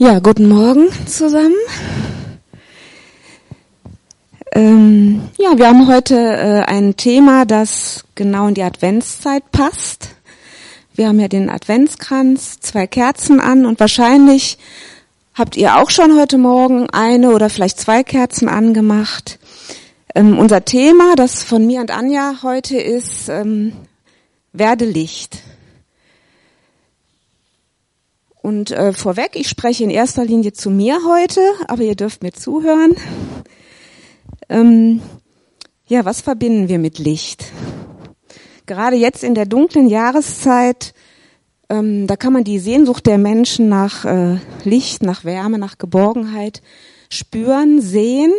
Ja, guten Morgen zusammen. Ähm, ja, wir haben heute äh, ein Thema, das genau in die Adventszeit passt. Wir haben ja den Adventskranz, zwei Kerzen an und wahrscheinlich habt ihr auch schon heute Morgen eine oder vielleicht zwei Kerzen angemacht. Ähm, unser Thema, das von mir und Anja heute ist, ähm, werde Licht. Und äh, vorweg, ich spreche in erster Linie zu mir heute, aber ihr dürft mir zuhören. Ähm, ja, was verbinden wir mit Licht? Gerade jetzt in der dunklen Jahreszeit, ähm, da kann man die Sehnsucht der Menschen nach äh, Licht, nach Wärme, nach Geborgenheit spüren, sehen.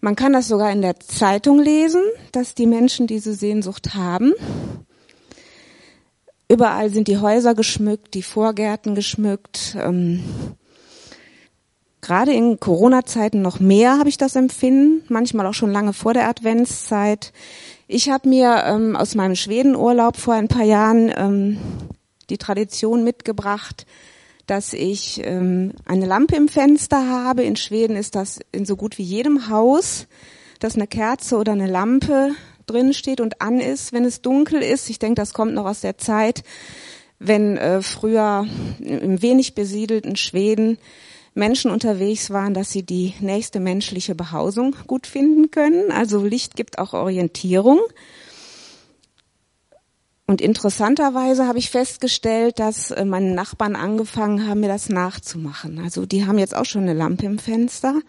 Man kann das sogar in der Zeitung lesen, dass die Menschen diese Sehnsucht haben. Überall sind die Häuser geschmückt, die Vorgärten geschmückt. Ähm, Gerade in Corona-Zeiten noch mehr habe ich das empfinden, manchmal auch schon lange vor der Adventszeit. Ich habe mir ähm, aus meinem Schwedenurlaub vor ein paar Jahren ähm, die Tradition mitgebracht, dass ich ähm, eine Lampe im Fenster habe. In Schweden ist das in so gut wie jedem Haus, dass eine Kerze oder eine Lampe drin steht und an ist, wenn es dunkel ist. Ich denke, das kommt noch aus der Zeit, wenn äh, früher im wenig besiedelten Schweden Menschen unterwegs waren, dass sie die nächste menschliche Behausung gut finden können. Also Licht gibt auch Orientierung. Und interessanterweise habe ich festgestellt, dass äh, meine Nachbarn angefangen haben, mir das nachzumachen. Also die haben jetzt auch schon eine Lampe im Fenster.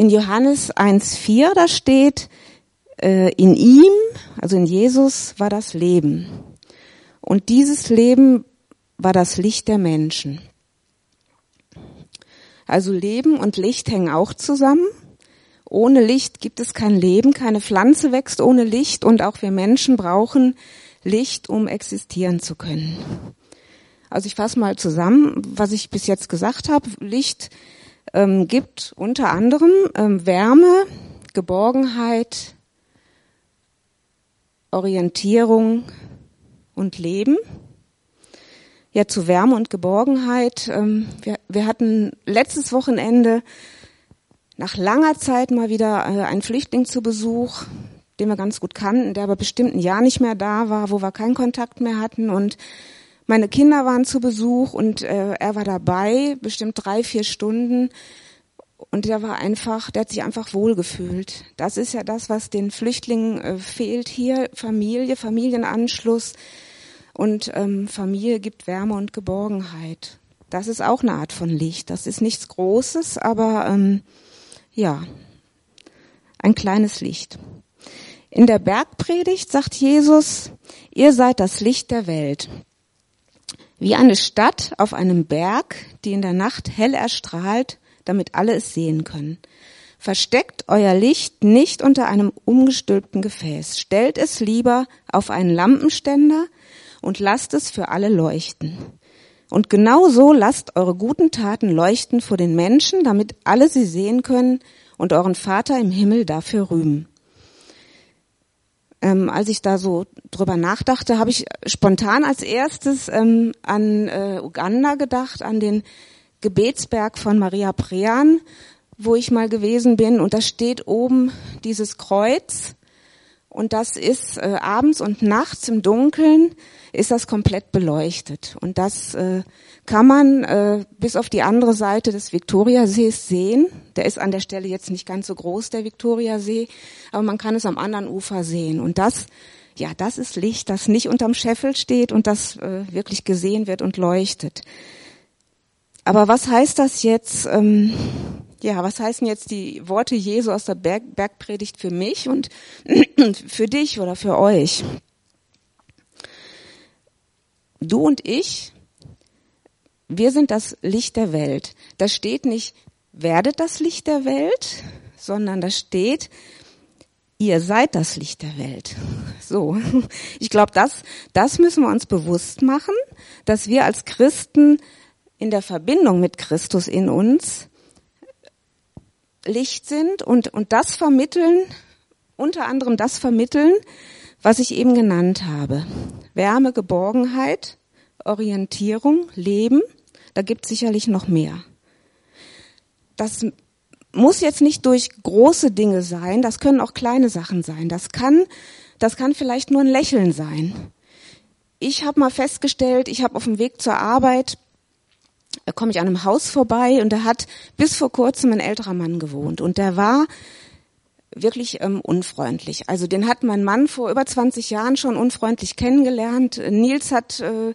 In Johannes 1.4, da steht, äh, in ihm, also in Jesus, war das Leben. Und dieses Leben war das Licht der Menschen. Also Leben und Licht hängen auch zusammen. Ohne Licht gibt es kein Leben, keine Pflanze wächst ohne Licht und auch wir Menschen brauchen Licht, um existieren zu können. Also ich fasse mal zusammen, was ich bis jetzt gesagt habe. Licht ähm, gibt unter anderem ähm, Wärme, Geborgenheit, Orientierung und Leben. Ja, zu Wärme und Geborgenheit. Ähm, wir, wir hatten letztes Wochenende nach langer Zeit mal wieder äh, einen Flüchtling zu Besuch, den wir ganz gut kannten, der aber bestimmt ein Jahr nicht mehr da war, wo wir keinen Kontakt mehr hatten. Und meine Kinder waren zu Besuch und äh, er war dabei, bestimmt drei, vier Stunden. Und der war einfach, der hat sich einfach wohlgefühlt. Das ist ja das, was den Flüchtlingen äh, fehlt hier. Familie, Familienanschluss und ähm, Familie gibt Wärme und Geborgenheit. Das ist auch eine Art von Licht. Das ist nichts Großes, aber ähm, ja, ein kleines Licht. In der Bergpredigt sagt Jesus, ihr seid das Licht der Welt. Wie eine Stadt auf einem Berg, die in der Nacht hell erstrahlt, damit alle es sehen können. Versteckt euer Licht nicht unter einem umgestülpten Gefäß. Stellt es lieber auf einen Lampenständer und lasst es für alle leuchten. Und genau so lasst eure guten Taten leuchten vor den Menschen, damit alle sie sehen können und euren Vater im Himmel dafür rühmen. Ähm, als ich da so drüber nachdachte, habe ich spontan als erstes ähm, an äh, Uganda gedacht, an den Gebetsberg von Maria Prean, wo ich mal gewesen bin. Und da steht oben dieses Kreuz. Und das ist äh, abends und nachts im Dunkeln ist das komplett beleuchtet. Und das äh, kann man äh, bis auf die andere Seite des Viktoriasees sehen. Der ist an der Stelle jetzt nicht ganz so groß, der Viktoriasee, aber man kann es am anderen Ufer sehen. Und das, ja, das ist Licht, das nicht unterm Scheffel steht und das äh, wirklich gesehen wird und leuchtet. Aber was heißt das jetzt? Ähm, ja, was heißen jetzt die Worte Jesu aus der Berg, Bergpredigt für mich und für dich oder für euch? Du und ich, wir sind das Licht der Welt. Da steht nicht, werdet das Licht der Welt, sondern da steht, ihr seid das Licht der Welt. So. Ich glaube, das, das müssen wir uns bewusst machen, dass wir als Christen in der Verbindung mit Christus in uns Licht sind und, und das vermitteln, unter anderem das vermitteln, was ich eben genannt habe. Wärme, Geborgenheit, Orientierung, Leben Da gibt es sicherlich noch mehr. Das muss jetzt nicht durch große Dinge sein, das können auch kleine Sachen sein. Das kann, das kann vielleicht nur ein Lächeln sein. Ich habe mal festgestellt, ich habe auf dem Weg zur Arbeit, da komme ich an einem Haus vorbei und da hat bis vor kurzem ein älterer Mann gewohnt und der war wirklich ähm, unfreundlich. Also den hat mein Mann vor über 20 Jahren schon unfreundlich kennengelernt. Nils hat, äh,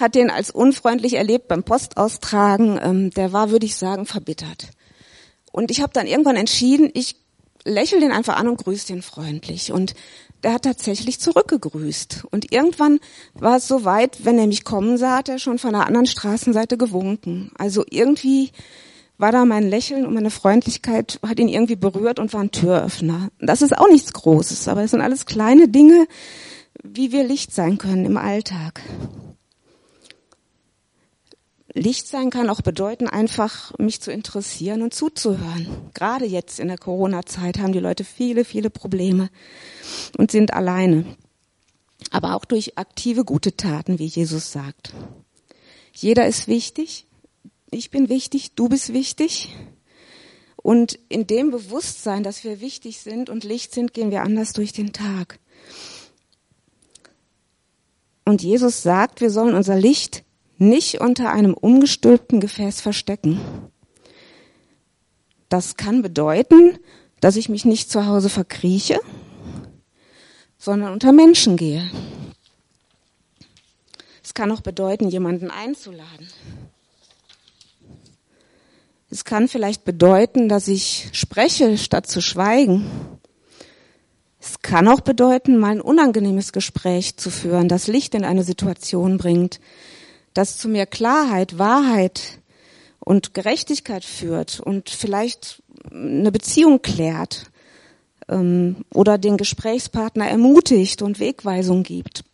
hat den als unfreundlich erlebt beim Postaustragen. Ähm, der war, würde ich sagen, verbittert. Und ich habe dann irgendwann entschieden, ich lächle den einfach an und grüße den freundlich. Und der hat tatsächlich zurückgegrüßt. Und irgendwann war es so weit, wenn er mich kommen sah, hat er schon von der anderen Straßenseite gewunken. Also irgendwie war da mein Lächeln und meine Freundlichkeit, hat ihn irgendwie berührt und war ein Türöffner. Das ist auch nichts Großes, aber es sind alles kleine Dinge, wie wir Licht sein können im Alltag. Licht sein kann auch bedeuten, einfach mich zu interessieren und zuzuhören. Gerade jetzt in der Corona-Zeit haben die Leute viele, viele Probleme und sind alleine. Aber auch durch aktive gute Taten, wie Jesus sagt. Jeder ist wichtig, ich bin wichtig, du bist wichtig. Und in dem Bewusstsein, dass wir wichtig sind und Licht sind, gehen wir anders durch den Tag. Und Jesus sagt, wir sollen unser Licht nicht unter einem umgestülpten Gefäß verstecken. Das kann bedeuten, dass ich mich nicht zu Hause verkrieche, sondern unter Menschen gehe. Es kann auch bedeuten, jemanden einzuladen. Es kann vielleicht bedeuten, dass ich spreche, statt zu schweigen. Es kann auch bedeuten, mal ein unangenehmes Gespräch zu führen, das Licht in eine Situation bringt, das zu mehr Klarheit, Wahrheit und Gerechtigkeit führt und vielleicht eine Beziehung klärt ähm, oder den Gesprächspartner ermutigt und Wegweisung gibt.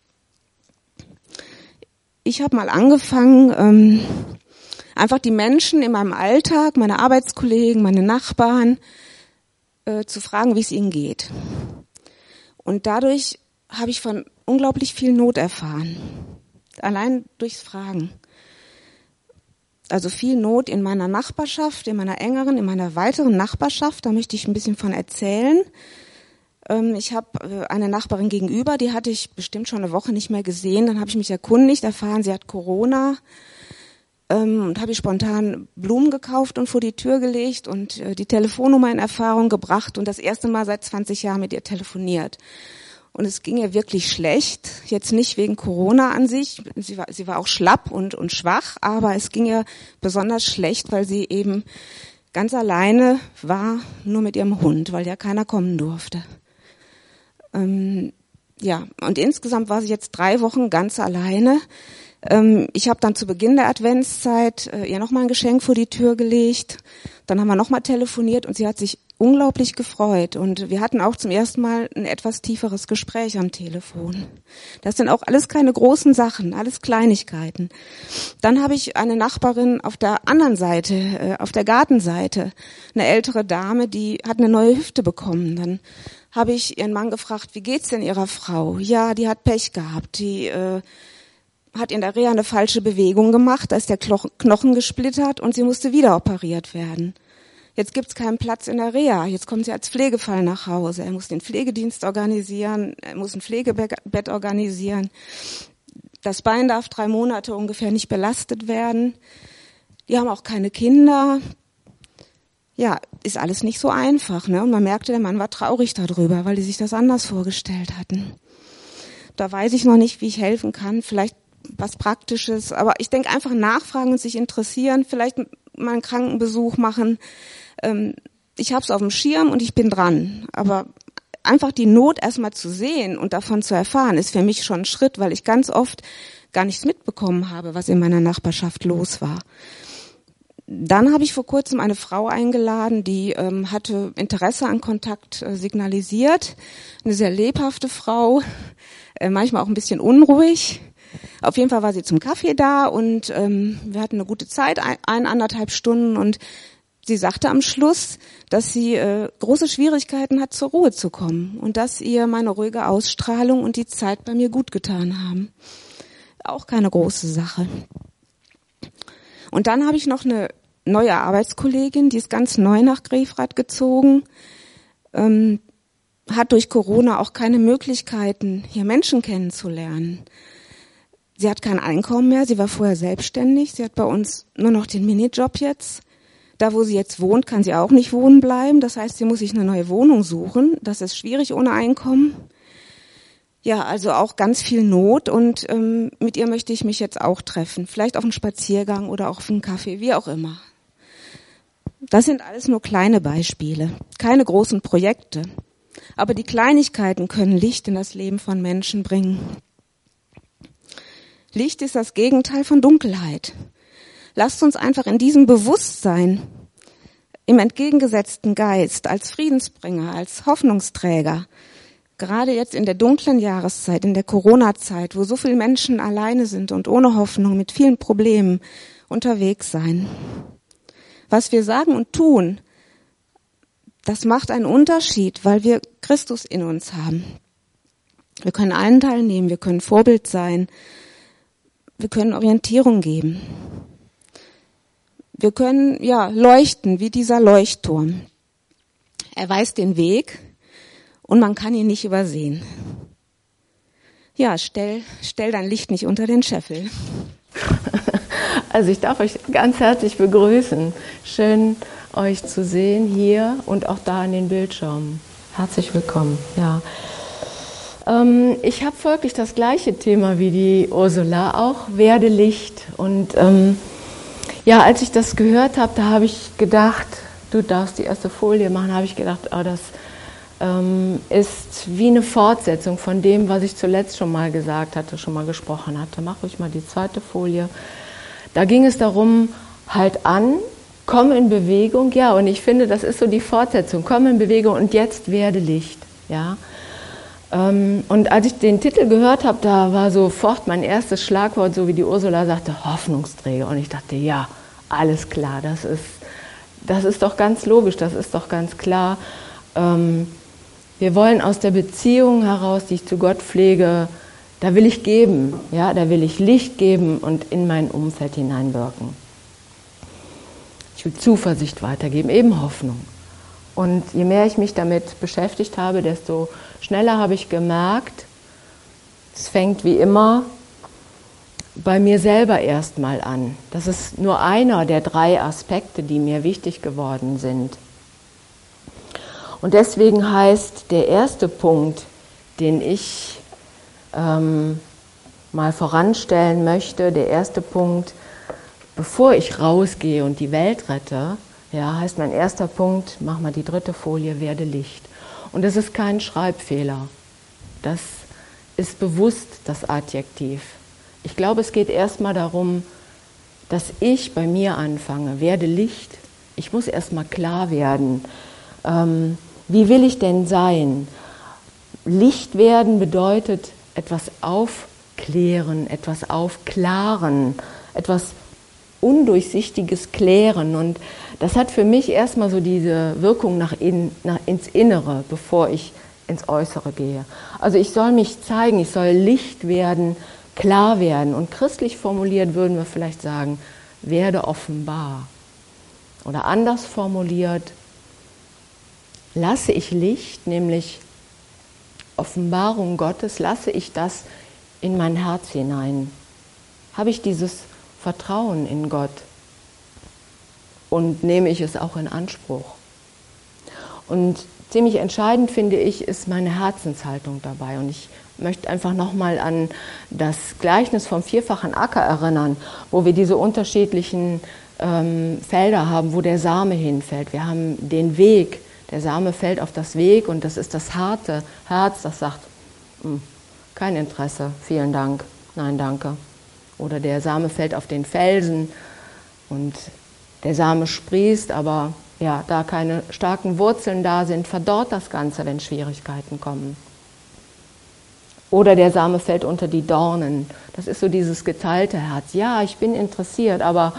Ich habe mal angefangen, ähm, einfach die Menschen in meinem Alltag, meine Arbeitskollegen, meine Nachbarn, äh, zu fragen, wie es ihnen geht. Und dadurch habe ich von unglaublich viel Not erfahren. Allein durchs Fragen. Also viel Not in meiner Nachbarschaft, in meiner engeren, in meiner weiteren Nachbarschaft. Da möchte ich ein bisschen von erzählen. Ähm, ich habe äh, eine Nachbarin gegenüber, die hatte ich bestimmt schon eine Woche nicht mehr gesehen. Dann habe ich mich erkundigt, erfahren, sie hat Corona ähm, und habe ich spontan Blumen gekauft und vor die Tür gelegt und äh, die Telefonnummer in Erfahrung gebracht und das erste Mal seit 20 Jahren mit ihr telefoniert. Und es ging ihr wirklich schlecht, jetzt nicht wegen Corona an sich, sie war, sie war auch schlapp und, und schwach, aber es ging ihr besonders schlecht, weil sie eben ganz alleine war, nur mit ihrem Hund, weil ja keiner kommen durfte. Ähm, ja, und insgesamt war sie jetzt drei Wochen ganz alleine ähm, ich habe dann zu Beginn der Adventszeit äh, ihr nochmal ein Geschenk vor die Tür gelegt. Dann haben wir nochmal telefoniert und sie hat sich unglaublich gefreut. Und wir hatten auch zum ersten Mal ein etwas tieferes Gespräch am Telefon. Das sind auch alles keine großen Sachen, alles Kleinigkeiten. Dann habe ich eine Nachbarin auf der anderen Seite, äh, auf der Gartenseite, eine ältere Dame, die hat eine neue Hüfte bekommen. Dann habe ich ihren Mann gefragt, wie geht's denn ihrer Frau? Ja, die hat Pech gehabt. Die äh, hat in der Reha eine falsche Bewegung gemacht, da ist der Knochen gesplittert und sie musste wieder operiert werden. Jetzt gibt's keinen Platz in der Reha. Jetzt kommt sie als Pflegefall nach Hause. Er muss den Pflegedienst organisieren, er muss ein Pflegebett organisieren. Das Bein darf drei Monate ungefähr nicht belastet werden. Die haben auch keine Kinder. Ja, ist alles nicht so einfach. Ne? Und man merkte, der Mann war traurig darüber, weil die sich das anders vorgestellt hatten. Da weiß ich noch nicht, wie ich helfen kann. Vielleicht was Praktisches. Aber ich denke einfach nachfragen und sich interessieren, vielleicht mal einen Krankenbesuch machen. Ähm, ich habe es auf dem Schirm und ich bin dran. Aber einfach die Not erstmal zu sehen und davon zu erfahren, ist für mich schon ein Schritt, weil ich ganz oft gar nichts mitbekommen habe, was in meiner Nachbarschaft los war. Dann habe ich vor kurzem eine Frau eingeladen, die ähm, hatte Interesse an Kontakt äh, signalisiert. Eine sehr lebhafte Frau, äh, manchmal auch ein bisschen unruhig. Auf jeden Fall war sie zum Kaffee da und ähm, wir hatten eine gute Zeit, ein, anderthalb Stunden und sie sagte am Schluss, dass sie äh, große Schwierigkeiten hat, zur Ruhe zu kommen und dass ihr meine ruhige Ausstrahlung und die Zeit bei mir gut getan haben. Auch keine große Sache. Und dann habe ich noch eine neue Arbeitskollegin, die ist ganz neu nach Grefrath gezogen, ähm, hat durch Corona auch keine Möglichkeiten, hier Menschen kennenzulernen. Sie hat kein Einkommen mehr, sie war vorher selbstständig, sie hat bei uns nur noch den Minijob jetzt. Da, wo sie jetzt wohnt, kann sie auch nicht wohnen bleiben. Das heißt, sie muss sich eine neue Wohnung suchen. Das ist schwierig ohne Einkommen. Ja, also auch ganz viel Not und ähm, mit ihr möchte ich mich jetzt auch treffen. Vielleicht auf einen Spaziergang oder auch auf einen Kaffee, wie auch immer. Das sind alles nur kleine Beispiele, keine großen Projekte. Aber die Kleinigkeiten können Licht in das Leben von Menschen bringen. Licht ist das Gegenteil von Dunkelheit. Lasst uns einfach in diesem Bewusstsein, im entgegengesetzten Geist, als Friedensbringer, als Hoffnungsträger, gerade jetzt in der dunklen Jahreszeit, in der Corona-Zeit, wo so viele Menschen alleine sind und ohne Hoffnung mit vielen Problemen unterwegs sein. Was wir sagen und tun, das macht einen Unterschied, weil wir Christus in uns haben. Wir können allen teilnehmen, wir können Vorbild sein, wir können Orientierung geben. Wir können, ja, leuchten wie dieser Leuchtturm. Er weiß den Weg und man kann ihn nicht übersehen. Ja, stell, stell dein Licht nicht unter den Scheffel. Also ich darf euch ganz herzlich begrüßen. Schön euch zu sehen hier und auch da an den Bildschirmen. Herzlich willkommen. Ja. Ähm, ich habe folglich das gleiche Thema wie die Ursula auch, werde Licht. Und ähm, ja, als ich das gehört habe, da habe ich gedacht, du darfst die erste Folie machen, habe ich gedacht, oh, das ähm, ist wie eine Fortsetzung von dem, was ich zuletzt schon mal gesagt hatte, schon mal gesprochen hatte. Mach ruhig mal die zweite Folie. Da ging es darum, halt an, komm in Bewegung, ja, und ich finde, das ist so die Fortsetzung, komm in Bewegung und jetzt werde Licht, ja. Ähm, und als ich den Titel gehört habe, da war sofort mein erstes Schlagwort, so wie die Ursula sagte, Hoffnungsträger. Und ich dachte, ja, alles klar, das ist, das ist doch ganz logisch, das ist doch ganz klar. Ähm, wir wollen aus der Beziehung heraus, die ich zu Gott pflege, da will ich geben, ja, da will ich Licht geben und in mein Umfeld hineinwirken. Ich will Zuversicht weitergeben, eben Hoffnung. Und je mehr ich mich damit beschäftigt habe, desto schneller habe ich gemerkt, es fängt wie immer bei mir selber erstmal an. Das ist nur einer der drei Aspekte, die mir wichtig geworden sind. Und deswegen heißt der erste Punkt, den ich ähm, mal voranstellen möchte, der erste Punkt, bevor ich rausgehe und die Welt rette, ja, heißt mein erster Punkt, mach mal die dritte Folie, werde Licht. Und das ist kein Schreibfehler. Das ist bewusst das Adjektiv. Ich glaube, es geht erstmal darum, dass ich bei mir anfange, werde Licht. Ich muss erstmal klar werden, ähm, wie will ich denn sein? Licht werden bedeutet etwas aufklären, etwas aufklaren, etwas Undurchsichtiges klären. Und das hat für mich erstmal so diese Wirkung nach, in, nach ins Innere, bevor ich ins Äußere gehe. Also ich soll mich zeigen, ich soll Licht werden, klar werden. Und christlich formuliert würden wir vielleicht sagen, werde offenbar. Oder anders formuliert, lasse ich Licht, nämlich Offenbarung Gottes, lasse ich das in mein Herz hinein. Habe ich dieses Vertrauen in Gott und nehme ich es auch in Anspruch. Und ziemlich entscheidend finde ich, ist meine Herzenshaltung dabei. Und ich möchte einfach nochmal an das Gleichnis vom vierfachen Acker erinnern, wo wir diese unterschiedlichen ähm, Felder haben, wo der Same hinfällt. Wir haben den Weg, der Same fällt auf das Weg und das ist das harte Herz, das sagt, hm, kein Interesse, vielen Dank, nein, danke. Oder der Same fällt auf den Felsen und der Same sprießt, aber ja, da keine starken Wurzeln da sind, verdorrt das Ganze, wenn Schwierigkeiten kommen. Oder der Same fällt unter die Dornen. Das ist so dieses geteilte Herz. Ja, ich bin interessiert, aber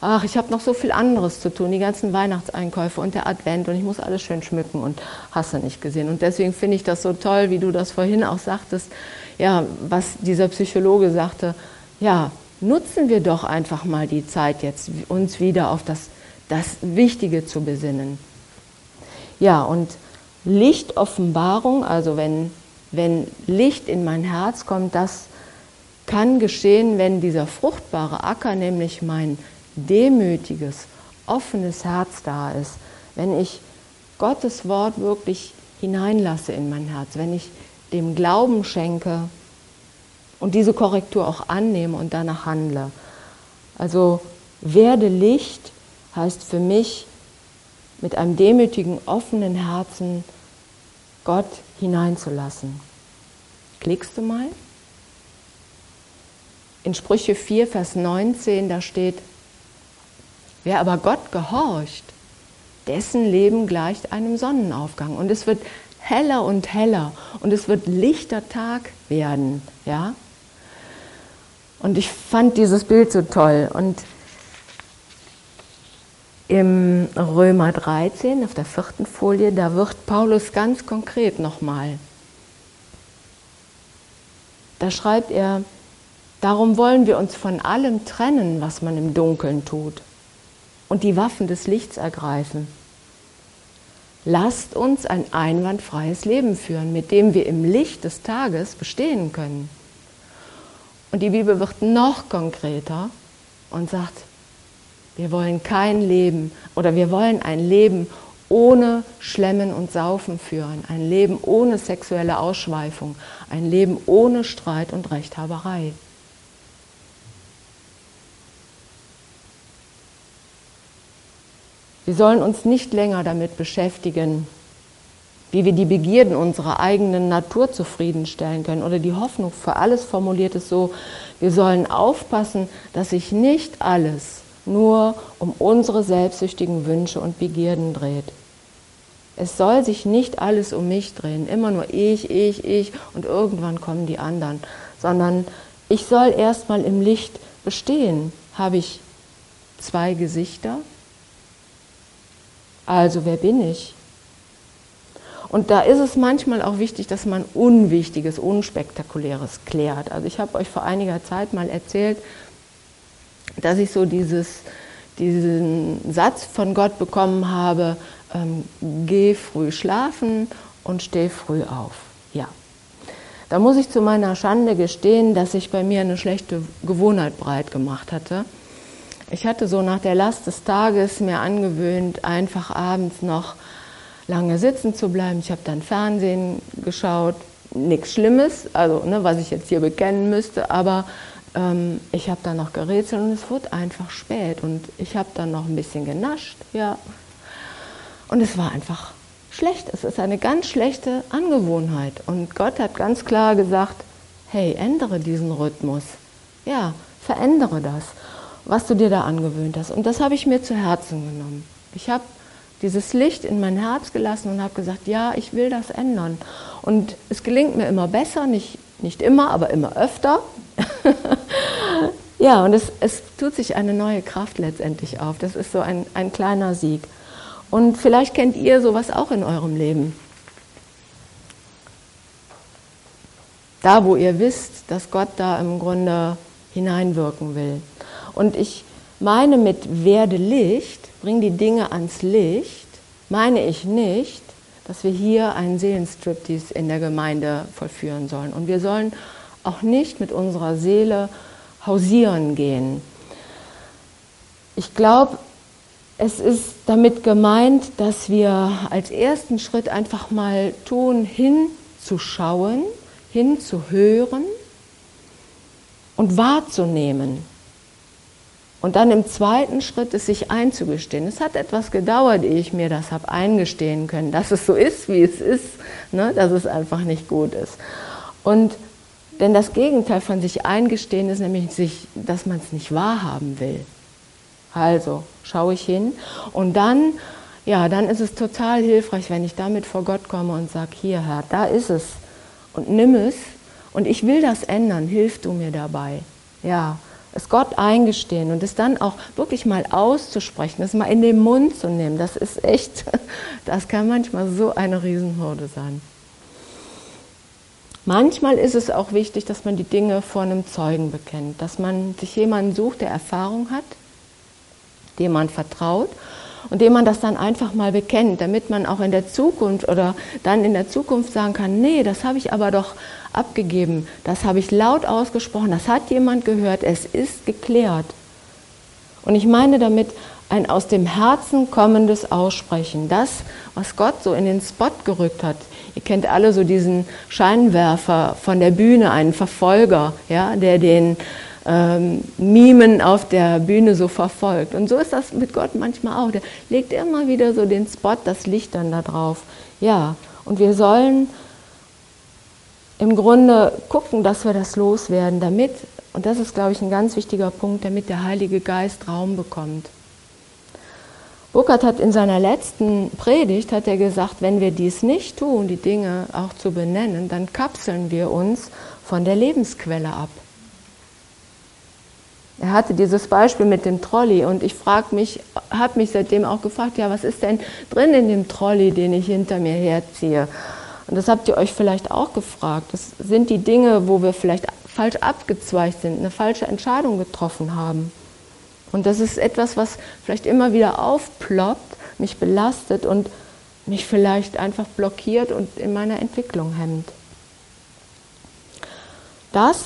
ach, ich habe noch so viel anderes zu tun, die ganzen Weihnachtseinkäufe und der Advent und ich muss alles schön schmücken und hasse nicht gesehen. Und deswegen finde ich das so toll, wie du das vorhin auch sagtest, ja, was dieser Psychologe sagte, ja, nutzen wir doch einfach mal die Zeit jetzt, uns wieder auf das, das Wichtige zu besinnen. Ja, und Lichtoffenbarung, also wenn, wenn Licht in mein Herz kommt, das kann geschehen, wenn dieser fruchtbare Acker, nämlich mein demütiges, offenes Herz da ist, wenn ich Gottes Wort wirklich hineinlasse in mein Herz, wenn ich dem Glauben schenke und diese Korrektur auch annehme und danach handle. Also werde Licht heißt für mich mit einem demütigen, offenen Herzen Gott hineinzulassen. Klickst du mal? In Sprüche 4, Vers 19, da steht, wer aber Gott gehorcht, dessen Leben gleicht einem Sonnenaufgang. Und es wird heller und heller und es wird lichter Tag werden. Ja? Und ich fand dieses Bild so toll. Und im Römer 13, auf der vierten Folie, da wird Paulus ganz konkret nochmal. Da schreibt er, darum wollen wir uns von allem trennen, was man im Dunkeln tut, und die Waffen des Lichts ergreifen. Lasst uns ein einwandfreies Leben führen, mit dem wir im Licht des Tages bestehen können. Und die Bibel wird noch konkreter und sagt, wir wollen kein Leben oder wir wollen ein Leben ohne Schlemmen und Saufen führen, ein Leben ohne sexuelle Ausschweifung, ein Leben ohne Streit und Rechthaberei. Wir sollen uns nicht länger damit beschäftigen, wie wir die Begierden unserer eigenen Natur zufriedenstellen können oder die Hoffnung für alles formuliert ist so, wir sollen aufpassen, dass sich nicht alles nur um unsere selbstsüchtigen Wünsche und Begierden dreht. Es soll sich nicht alles um mich drehen, immer nur ich, ich, ich und irgendwann kommen die anderen, sondern ich soll erstmal im Licht bestehen. Habe ich zwei Gesichter? Also wer bin ich? Und da ist es manchmal auch wichtig, dass man Unwichtiges, Unspektakuläres klärt. Also ich habe euch vor einiger Zeit mal erzählt, dass ich so dieses, diesen Satz von Gott bekommen habe, ähm, geh früh schlafen und steh früh auf. Ja. Da muss ich zu meiner Schande gestehen, dass sich bei mir eine schlechte Gewohnheit breit gemacht hatte. Ich hatte so nach der Last des Tages mir angewöhnt, einfach abends noch lange sitzen zu bleiben. Ich habe dann Fernsehen geschaut, nichts Schlimmes, also ne, was ich jetzt hier bekennen müsste, aber ähm, ich habe dann noch gerätselt und es wurde einfach spät und ich habe dann noch ein bisschen genascht, ja. Und es war einfach schlecht. Es ist eine ganz schlechte Angewohnheit. Und Gott hat ganz klar gesagt, hey, ändere diesen Rhythmus. Ja, verändere das was du dir da angewöhnt hast. Und das habe ich mir zu Herzen genommen. Ich habe dieses Licht in mein Herz gelassen und habe gesagt, ja, ich will das ändern. Und es gelingt mir immer besser, nicht, nicht immer, aber immer öfter. ja, und es, es tut sich eine neue Kraft letztendlich auf. Das ist so ein, ein kleiner Sieg. Und vielleicht kennt ihr sowas auch in eurem Leben. Da, wo ihr wisst, dass Gott da im Grunde hineinwirken will. Und ich meine mit werde Licht, bring die Dinge ans Licht, meine ich nicht, dass wir hier einen Seelenstriptease in der Gemeinde vollführen sollen. Und wir sollen auch nicht mit unserer Seele hausieren gehen. Ich glaube, es ist damit gemeint, dass wir als ersten Schritt einfach mal tun, hinzuschauen, hinzuhören und wahrzunehmen. Und dann im zweiten Schritt es sich einzugestehen. Es hat etwas gedauert, ehe ich mir das habe eingestehen können, dass es so ist, wie es ist, ne? dass es einfach nicht gut ist. Und denn das Gegenteil von sich eingestehen ist nämlich, sich, dass man es nicht wahrhaben will. Also schaue ich hin und dann, ja, dann ist es total hilfreich, wenn ich damit vor Gott komme und sage, hier Herr, da ist es und nimm es und ich will das ändern, hilf du mir dabei. Ja, es Gott eingestehen und es dann auch wirklich mal auszusprechen, es mal in den Mund zu nehmen, das ist echt, das kann manchmal so eine Riesenhürde sein. Manchmal ist es auch wichtig, dass man die Dinge vor einem Zeugen bekennt, dass man sich jemanden sucht, der Erfahrung hat, dem man vertraut und dem man das dann einfach mal bekennt, damit man auch in der Zukunft oder dann in der Zukunft sagen kann, nee, das habe ich aber doch abgegeben, das habe ich laut ausgesprochen, das hat jemand gehört, es ist geklärt. Und ich meine damit ein aus dem Herzen kommendes Aussprechen, das, was Gott so in den Spot gerückt hat. Ihr kennt alle so diesen Scheinwerfer von der Bühne, einen Verfolger, ja, der den ähm, Mimen auf der Bühne so verfolgt. Und so ist das mit Gott manchmal auch. Der legt immer wieder so den Spot, das Licht dann da drauf. Ja, und wir sollen im Grunde gucken, dass wir das loswerden, damit, und das ist, glaube ich, ein ganz wichtiger Punkt, damit der Heilige Geist Raum bekommt. Burkhardt hat in seiner letzten Predigt hat er gesagt, wenn wir dies nicht tun, die Dinge auch zu benennen, dann kapseln wir uns von der Lebensquelle ab. Er hatte dieses Beispiel mit dem Trolley und ich mich, habe mich seitdem auch gefragt, ja, was ist denn drin in dem Trolley, den ich hinter mir herziehe? Und das habt ihr euch vielleicht auch gefragt. Das sind die Dinge, wo wir vielleicht falsch abgezweigt sind, eine falsche Entscheidung getroffen haben. Und das ist etwas, was vielleicht immer wieder aufploppt, mich belastet und mich vielleicht einfach blockiert und in meiner Entwicklung hemmt. Das,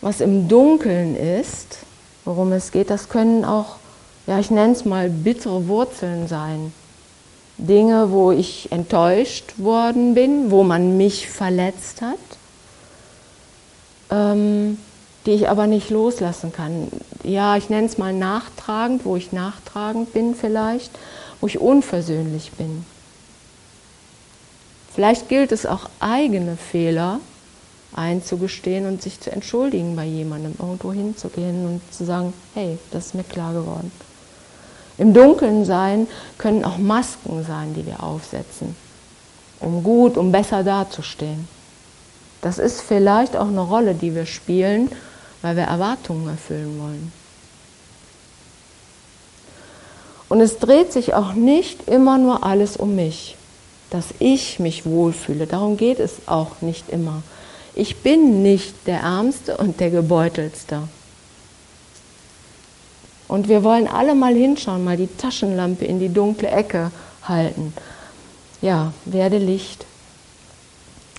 was im Dunkeln ist, worum es geht, das können auch, ja, ich nenne es mal bittere Wurzeln sein. Dinge, wo ich enttäuscht worden bin, wo man mich verletzt hat, ähm, die ich aber nicht loslassen kann. Ja, ich nenne es mal nachtragend, wo ich nachtragend bin vielleicht, wo ich unversöhnlich bin. Vielleicht gilt es auch eigene Fehler einzugestehen und sich zu entschuldigen bei jemandem, irgendwo hinzugehen und zu sagen, hey, das ist mir klar geworden. Im Dunkeln sein können auch Masken sein, die wir aufsetzen, um gut, um besser dazustehen. Das ist vielleicht auch eine Rolle, die wir spielen, weil wir Erwartungen erfüllen wollen. Und es dreht sich auch nicht immer nur alles um mich, dass ich mich wohlfühle. Darum geht es auch nicht immer. Ich bin nicht der Ärmste und der Gebeutelste. Und wir wollen alle mal hinschauen, mal die Taschenlampe in die dunkle Ecke halten. Ja, werde Licht.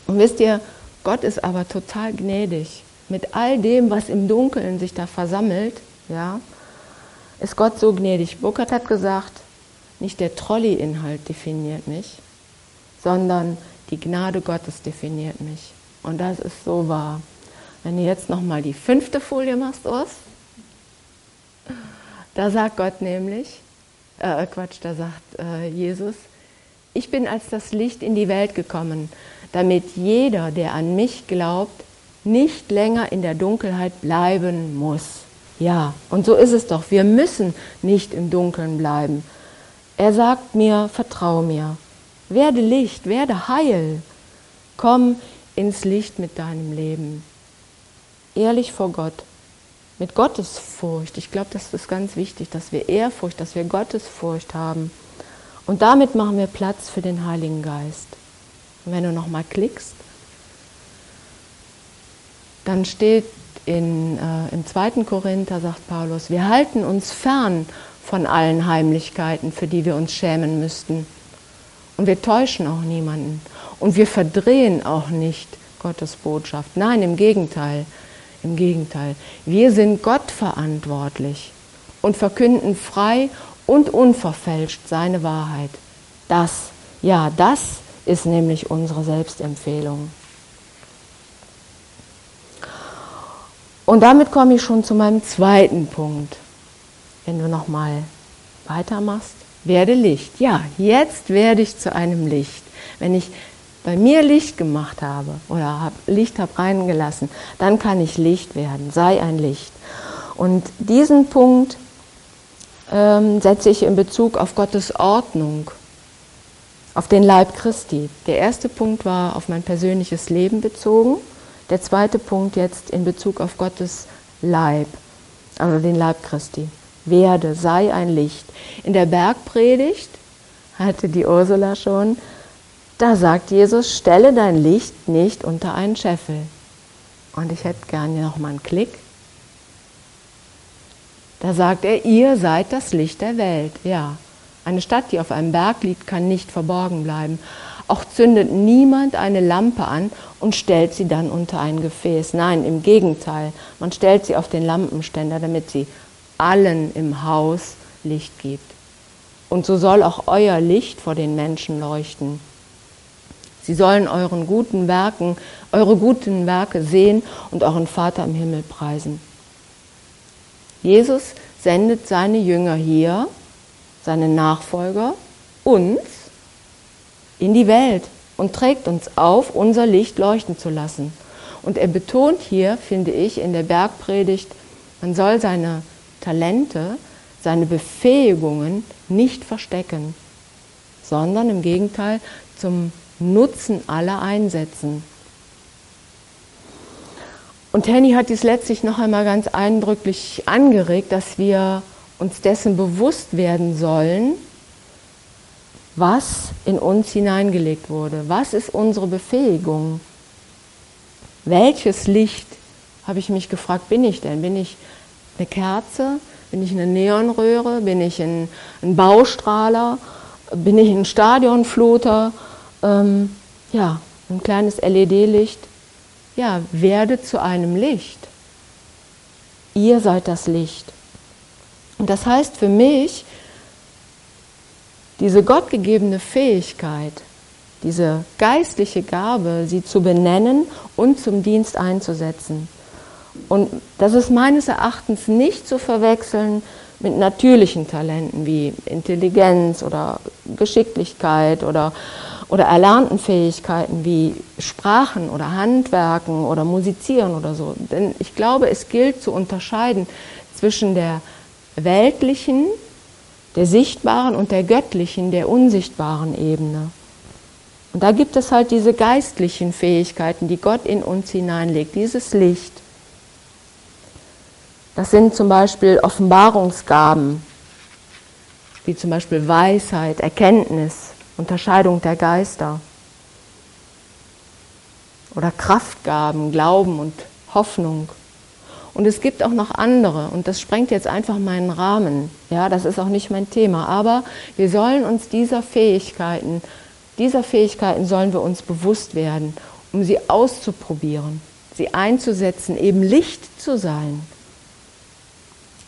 Und wisst ihr, Gott ist aber total gnädig. Mit all dem, was im Dunkeln sich da versammelt, ja, ist Gott so gnädig. Burkhardt hat gesagt, nicht der Trolley-Inhalt definiert mich, sondern die Gnade Gottes definiert mich. Und das ist so wahr. Wenn du jetzt nochmal die fünfte Folie machst, Urs, da sagt Gott nämlich, äh, Quatsch, da sagt äh, Jesus, ich bin als das Licht in die Welt gekommen, damit jeder, der an mich glaubt, nicht länger in der Dunkelheit bleiben muss. Ja, und so ist es doch. Wir müssen nicht im Dunkeln bleiben. Er sagt mir, vertrau mir. Werde Licht, werde heil. Komm ins Licht mit deinem Leben. Ehrlich vor Gott. Mit Gottesfurcht. Ich glaube, das ist ganz wichtig, dass wir Ehrfurcht, dass wir Gottesfurcht haben. Und damit machen wir Platz für den Heiligen Geist. Und wenn du nochmal klickst, dann steht in, äh, im 2. Korinther, sagt Paulus, wir halten uns fern von allen Heimlichkeiten, für die wir uns schämen müssten. Und wir täuschen auch niemanden. Und wir verdrehen auch nicht Gottes Botschaft. Nein, im Gegenteil. Im Gegenteil. Wir sind Gott verantwortlich und verkünden frei und unverfälscht seine Wahrheit. Das, ja, das ist nämlich unsere Selbstempfehlung. Und damit komme ich schon zu meinem zweiten Punkt. Wenn du nochmal weitermachst, werde Licht. Ja, jetzt werde ich zu einem Licht. Wenn ich bei mir Licht gemacht habe oder Licht habe reingelassen, dann kann ich Licht werden. Sei ein Licht. Und diesen Punkt ähm, setze ich in Bezug auf Gottes Ordnung, auf den Leib Christi. Der erste Punkt war auf mein persönliches Leben bezogen. Der zweite Punkt jetzt in Bezug auf Gottes Leib, also den Leib Christi. Werde, sei ein Licht. In der Bergpredigt hatte die Ursula schon da sagt Jesus, stelle dein Licht nicht unter einen Scheffel. Und ich hätte gerne noch mal einen Klick. Da sagt er, ihr seid das Licht der Welt. Ja, eine Stadt, die auf einem Berg liegt, kann nicht verborgen bleiben. Auch zündet niemand eine Lampe an und stellt sie dann unter ein Gefäß. Nein, im Gegenteil, man stellt sie auf den Lampenständer, damit sie allen im Haus Licht gibt. Und so soll auch euer Licht vor den Menschen leuchten. Sie sollen euren guten Werken, eure guten Werke sehen und euren Vater im Himmel preisen. Jesus sendet seine Jünger hier, seine Nachfolger, uns in die Welt und trägt uns auf, unser Licht leuchten zu lassen. Und er betont hier, finde ich, in der Bergpredigt, man soll seine Talente, seine Befähigungen nicht verstecken, sondern im Gegenteil zum Nutzen aller einsetzen. Und Henny hat dies letztlich noch einmal ganz eindrücklich angeregt, dass wir uns dessen bewusst werden sollen, was in uns hineingelegt wurde. Was ist unsere Befähigung? Welches Licht, habe ich mich gefragt, bin ich denn? Bin ich eine Kerze? Bin ich eine Neonröhre? Bin ich ein, Baustrahler? Bin ich ein Stadionfluter? Ähm, ja, ein kleines LED-Licht. Ja, werde zu einem Licht. Ihr seid das Licht. Und das heißt für mich, diese gottgegebene Fähigkeit, diese geistliche Gabe, sie zu benennen und zum Dienst einzusetzen. Und das ist meines Erachtens nicht zu verwechseln mit natürlichen Talenten wie Intelligenz oder Geschicklichkeit oder, oder erlernten Fähigkeiten wie Sprachen oder Handwerken oder Musizieren oder so. Denn ich glaube, es gilt zu unterscheiden zwischen der weltlichen der sichtbaren und der göttlichen, der unsichtbaren Ebene. Und da gibt es halt diese geistlichen Fähigkeiten, die Gott in uns hineinlegt, dieses Licht. Das sind zum Beispiel Offenbarungsgaben, wie zum Beispiel Weisheit, Erkenntnis, Unterscheidung der Geister. Oder Kraftgaben, Glauben und Hoffnung. Und es gibt auch noch andere, und das sprengt jetzt einfach meinen Rahmen. Ja, das ist auch nicht mein Thema. Aber wir sollen uns dieser Fähigkeiten, dieser Fähigkeiten sollen wir uns bewusst werden, um sie auszuprobieren, sie einzusetzen, eben Licht zu sein.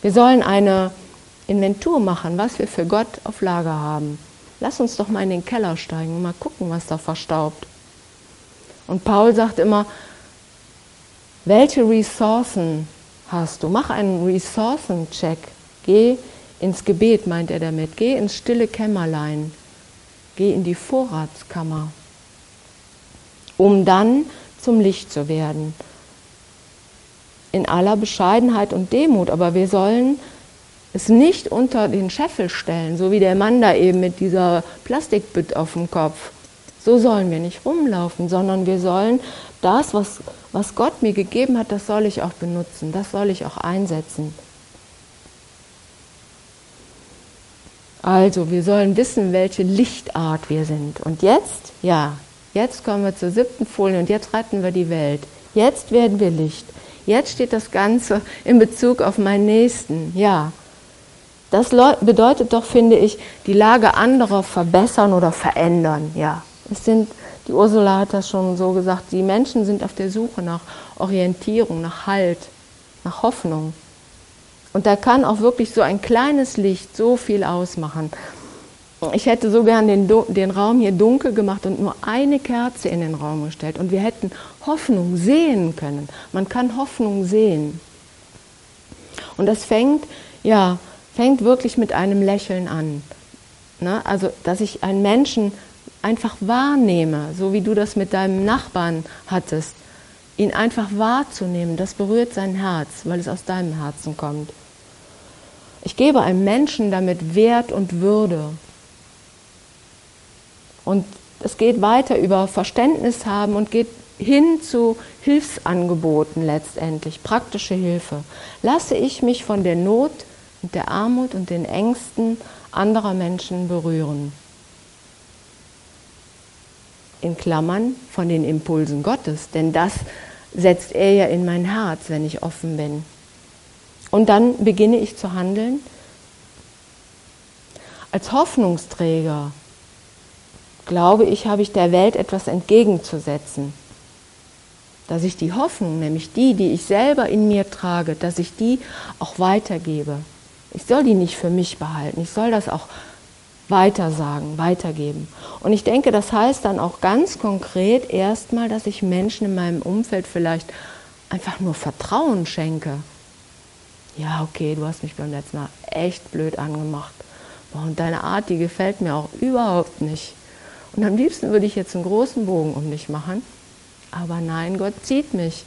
Wir sollen eine Inventur machen, was wir für Gott auf Lager haben. Lass uns doch mal in den Keller steigen und mal gucken, was da verstaubt. Und Paul sagt immer, welche Ressourcen hast du? Mach einen Ressourcencheck. Geh ins Gebet, meint er damit. Geh ins stille Kämmerlein. Geh in die Vorratskammer, um dann zum Licht zu werden. In aller Bescheidenheit und Demut. Aber wir sollen es nicht unter den Scheffel stellen, so wie der Mann da eben mit dieser Plastikbütt auf dem Kopf. So sollen wir nicht rumlaufen, sondern wir sollen das, was, was Gott mir gegeben hat, das soll ich auch benutzen, das soll ich auch einsetzen. Also, wir sollen wissen, welche Lichtart wir sind. Und jetzt, ja, jetzt kommen wir zur siebten Folie und jetzt retten wir die Welt. Jetzt werden wir Licht. Jetzt steht das Ganze in Bezug auf meinen Nächsten. Ja, das bedeutet doch, finde ich, die Lage anderer verbessern oder verändern. Ja, es sind die Ursula hat das schon so gesagt, die Menschen sind auf der Suche nach Orientierung, nach Halt, nach Hoffnung. Und da kann auch wirklich so ein kleines Licht so viel ausmachen. Ich hätte so gern den, den Raum hier dunkel gemacht und nur eine Kerze in den Raum gestellt. Und wir hätten Hoffnung sehen können. Man kann Hoffnung sehen. Und das fängt, ja, fängt wirklich mit einem Lächeln an. Ne? Also, dass ich einen Menschen einfach wahrnehme, so wie du das mit deinem Nachbarn hattest, ihn einfach wahrzunehmen, das berührt sein Herz, weil es aus deinem Herzen kommt. Ich gebe einem Menschen damit Wert und Würde. Und es geht weiter über Verständnis haben und geht hin zu Hilfsangeboten letztendlich, praktische Hilfe. Lasse ich mich von der Not und der Armut und den Ängsten anderer Menschen berühren. in Klammern von den Impulsen Gottes, denn das setzt er ja in mein Herz, wenn ich offen bin. Und dann beginne ich zu handeln als Hoffnungsträger. Glaube ich, habe ich der Welt etwas entgegenzusetzen. Dass ich die Hoffnung, nämlich die, die ich selber in mir trage, dass ich die auch weitergebe. Ich soll die nicht für mich behalten, ich soll das auch weitersagen, weitergeben. Und ich denke, das heißt dann auch ganz konkret erstmal, dass ich Menschen in meinem Umfeld vielleicht einfach nur Vertrauen schenke. Ja, okay, du hast mich beim letzten Mal echt blöd angemacht. Und deine Art, die gefällt mir auch überhaupt nicht. Und am liebsten würde ich jetzt einen großen Bogen um dich machen. Aber nein, Gott zieht mich.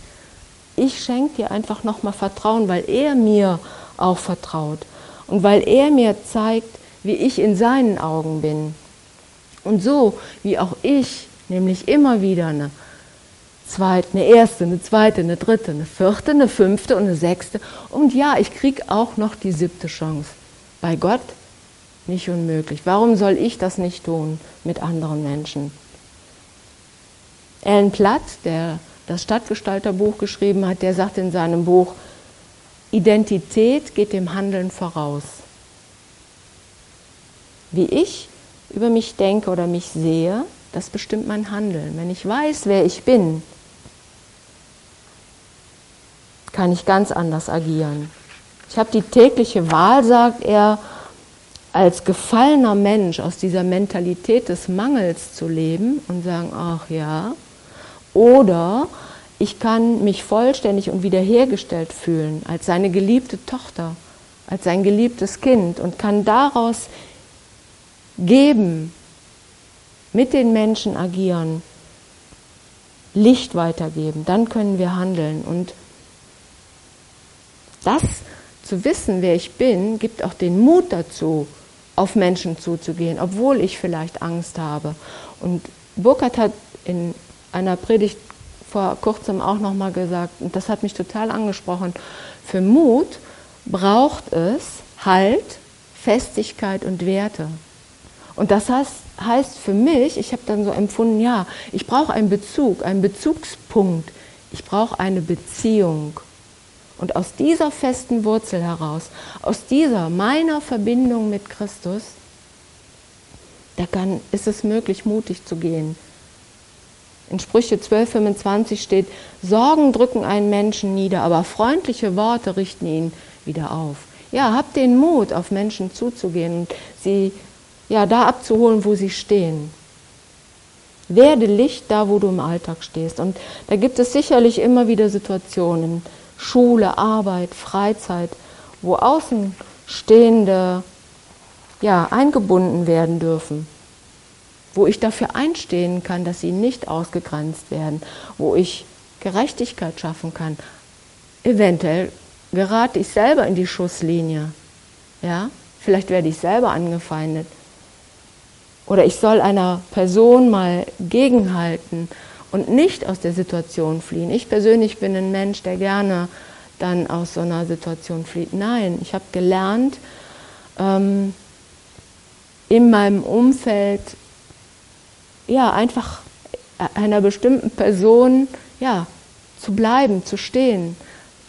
Ich schenke dir einfach nochmal Vertrauen, weil er mir auch vertraut. Und weil er mir zeigt, wie ich in seinen Augen bin. Und so wie auch ich, nämlich immer wieder eine zweite, eine erste, eine zweite, eine dritte, eine vierte, eine fünfte und eine sechste. Und ja, ich kriege auch noch die siebte Chance. Bei Gott nicht unmöglich. Warum soll ich das nicht tun mit anderen Menschen? Alan Platt, der das Stadtgestalterbuch geschrieben hat, der sagt in seinem Buch, Identität geht dem Handeln voraus wie ich über mich denke oder mich sehe, das bestimmt mein Handeln. Wenn ich weiß, wer ich bin, kann ich ganz anders agieren. Ich habe die tägliche Wahl, sagt er, als gefallener Mensch aus dieser Mentalität des Mangels zu leben und sagen, ach ja, oder ich kann mich vollständig und wiederhergestellt fühlen als seine geliebte Tochter, als sein geliebtes Kind und kann daraus geben, mit den Menschen agieren, Licht weitergeben, dann können wir handeln. Und das zu wissen, wer ich bin, gibt auch den Mut dazu, auf Menschen zuzugehen, obwohl ich vielleicht Angst habe. Und Burkhardt hat in einer Predigt vor kurzem auch nochmal gesagt, und das hat mich total angesprochen, für Mut braucht es Halt, Festigkeit und Werte. Und das heißt, heißt für mich, ich habe dann so empfunden, ja, ich brauche einen Bezug, einen Bezugspunkt. Ich brauche eine Beziehung. Und aus dieser festen Wurzel heraus, aus dieser meiner Verbindung mit Christus, da kann, ist es möglich, mutig zu gehen. In Sprüche 12,25 steht, Sorgen drücken einen Menschen nieder, aber freundliche Worte richten ihn wieder auf. Ja, habt den Mut, auf Menschen zuzugehen und sie ja, da abzuholen, wo sie stehen. Werde Licht da, wo du im Alltag stehst. Und da gibt es sicherlich immer wieder Situationen, Schule, Arbeit, Freizeit, wo Außenstehende ja, eingebunden werden dürfen, wo ich dafür einstehen kann, dass sie nicht ausgegrenzt werden, wo ich Gerechtigkeit schaffen kann. Eventuell gerate ich selber in die Schusslinie. Ja? Vielleicht werde ich selber angefeindet. Oder ich soll einer Person mal gegenhalten und nicht aus der Situation fliehen. Ich persönlich bin ein Mensch, der gerne dann aus so einer Situation flieht. Nein, ich habe gelernt, ähm, in meinem Umfeld ja einfach einer bestimmten Person ja zu bleiben, zu stehen,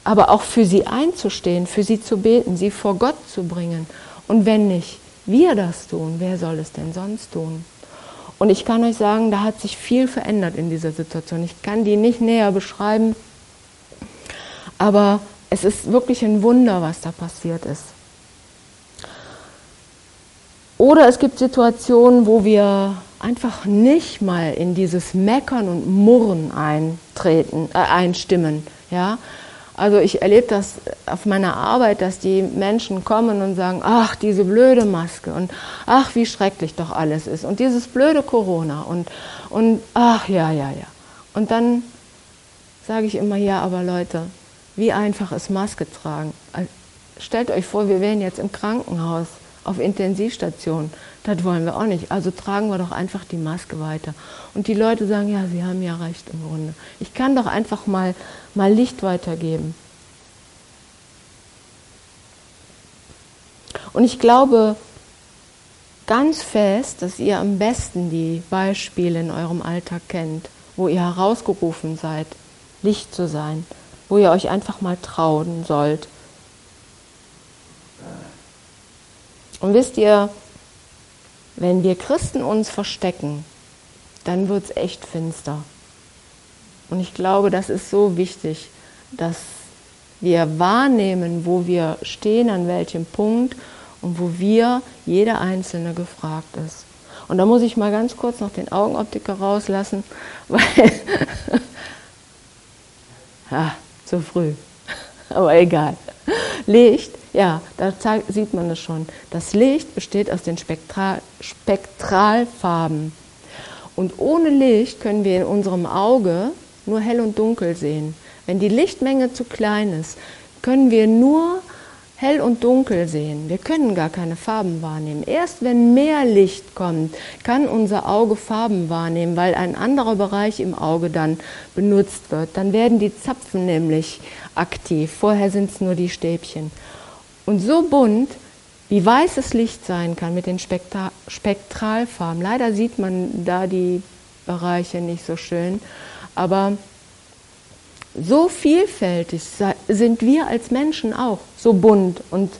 aber auch für sie einzustehen, für sie zu beten, sie vor Gott zu bringen. Und wenn nicht, wir das tun, wer soll es denn sonst tun? Und ich kann euch sagen, da hat sich viel verändert in dieser Situation. Ich kann die nicht näher beschreiben, aber es ist wirklich ein Wunder, was da passiert ist. Oder es gibt Situationen, wo wir einfach nicht mal in dieses Meckern und Murren eintreten, äh, einstimmen. Ja? Also ich erlebe das auf meiner Arbeit, dass die Menschen kommen und sagen, ach, diese blöde Maske und ach, wie schrecklich doch alles ist und dieses blöde Corona und, und ach, ja, ja, ja. Und dann sage ich immer, ja, aber Leute, wie einfach ist Maske tragen? Stellt euch vor, wir wären jetzt im Krankenhaus auf Intensivstation. Das wollen wir auch nicht. Also tragen wir doch einfach die Maske weiter. Und die Leute sagen, ja, sie haben ja recht im Grunde. Ich kann doch einfach mal, mal Licht weitergeben. Und ich glaube, ganz fest, dass ihr am besten die Beispiele in eurem Alltag kennt, wo ihr herausgerufen seid, Licht zu sein, wo ihr euch einfach mal trauen sollt. Und wisst ihr, wenn wir Christen uns verstecken, dann wird es echt finster. Und ich glaube, das ist so wichtig, dass wir wahrnehmen, wo wir stehen, an welchem Punkt und wo wir, jeder Einzelne, gefragt ist. Und da muss ich mal ganz kurz noch den Augenoptiker rauslassen, weil, ja, zu früh, aber egal. Licht, ja, da sieht man es schon. Das Licht besteht aus den Spektral Spektralfarben. Und ohne Licht können wir in unserem Auge nur hell und dunkel sehen. Wenn die Lichtmenge zu klein ist, können wir nur hell und dunkel sehen. Wir können gar keine Farben wahrnehmen. Erst wenn mehr Licht kommt, kann unser Auge Farben wahrnehmen, weil ein anderer Bereich im Auge dann benutzt wird. Dann werden die Zapfen nämlich aktiv. Vorher sind es nur die Stäbchen. Und so bunt, wie weißes Licht sein kann mit den Spektra Spektralfarben. Leider sieht man da die Bereiche nicht so schön, aber so vielfältig sind wir als Menschen auch, so bunt und,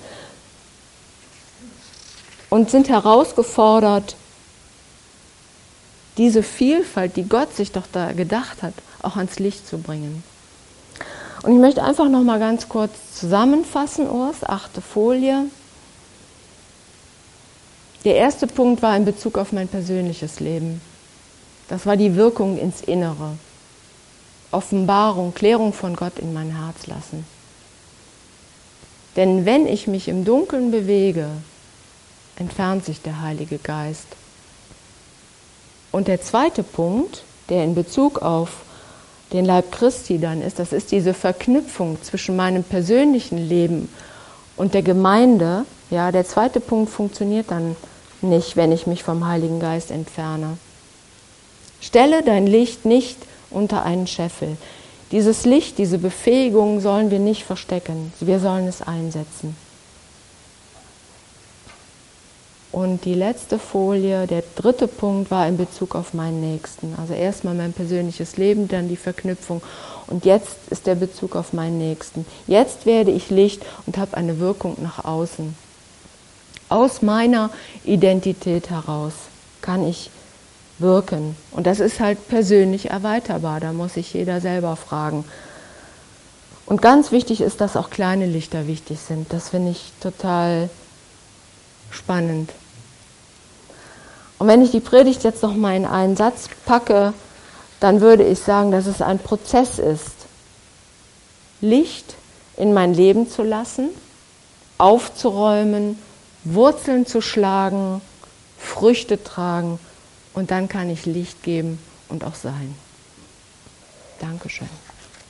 und sind herausgefordert, diese Vielfalt, die Gott sich doch da gedacht hat, auch ans Licht zu bringen. Und ich möchte einfach noch mal ganz kurz zusammenfassen, Urs, achte Folie. Der erste Punkt war in Bezug auf mein persönliches Leben. Das war die Wirkung ins Innere. Offenbarung, Klärung von Gott in mein Herz lassen. Denn wenn ich mich im Dunkeln bewege, entfernt sich der Heilige Geist. Und der zweite Punkt, der in Bezug auf den Leib Christi dann ist, das ist diese Verknüpfung zwischen meinem persönlichen Leben und der Gemeinde. Ja, der zweite Punkt funktioniert dann nicht, wenn ich mich vom Heiligen Geist entferne. Stelle dein Licht nicht unter einen Scheffel. Dieses Licht, diese Befähigung sollen wir nicht verstecken, wir sollen es einsetzen. Und die letzte Folie, der dritte Punkt war in Bezug auf meinen Nächsten. Also erstmal mein persönliches Leben, dann die Verknüpfung. Und jetzt ist der Bezug auf meinen Nächsten. Jetzt werde ich Licht und habe eine Wirkung nach außen. Aus meiner Identität heraus kann ich wirken. Und das ist halt persönlich erweiterbar, da muss sich jeder selber fragen. Und ganz wichtig ist, dass auch kleine Lichter wichtig sind. Das finde ich total spannend. Und wenn ich die Predigt jetzt noch mal in einen Satz packe, dann würde ich sagen, dass es ein Prozess ist, Licht in mein Leben zu lassen, aufzuräumen, Wurzeln zu schlagen, Früchte tragen und dann kann ich Licht geben und auch sein. Dankeschön.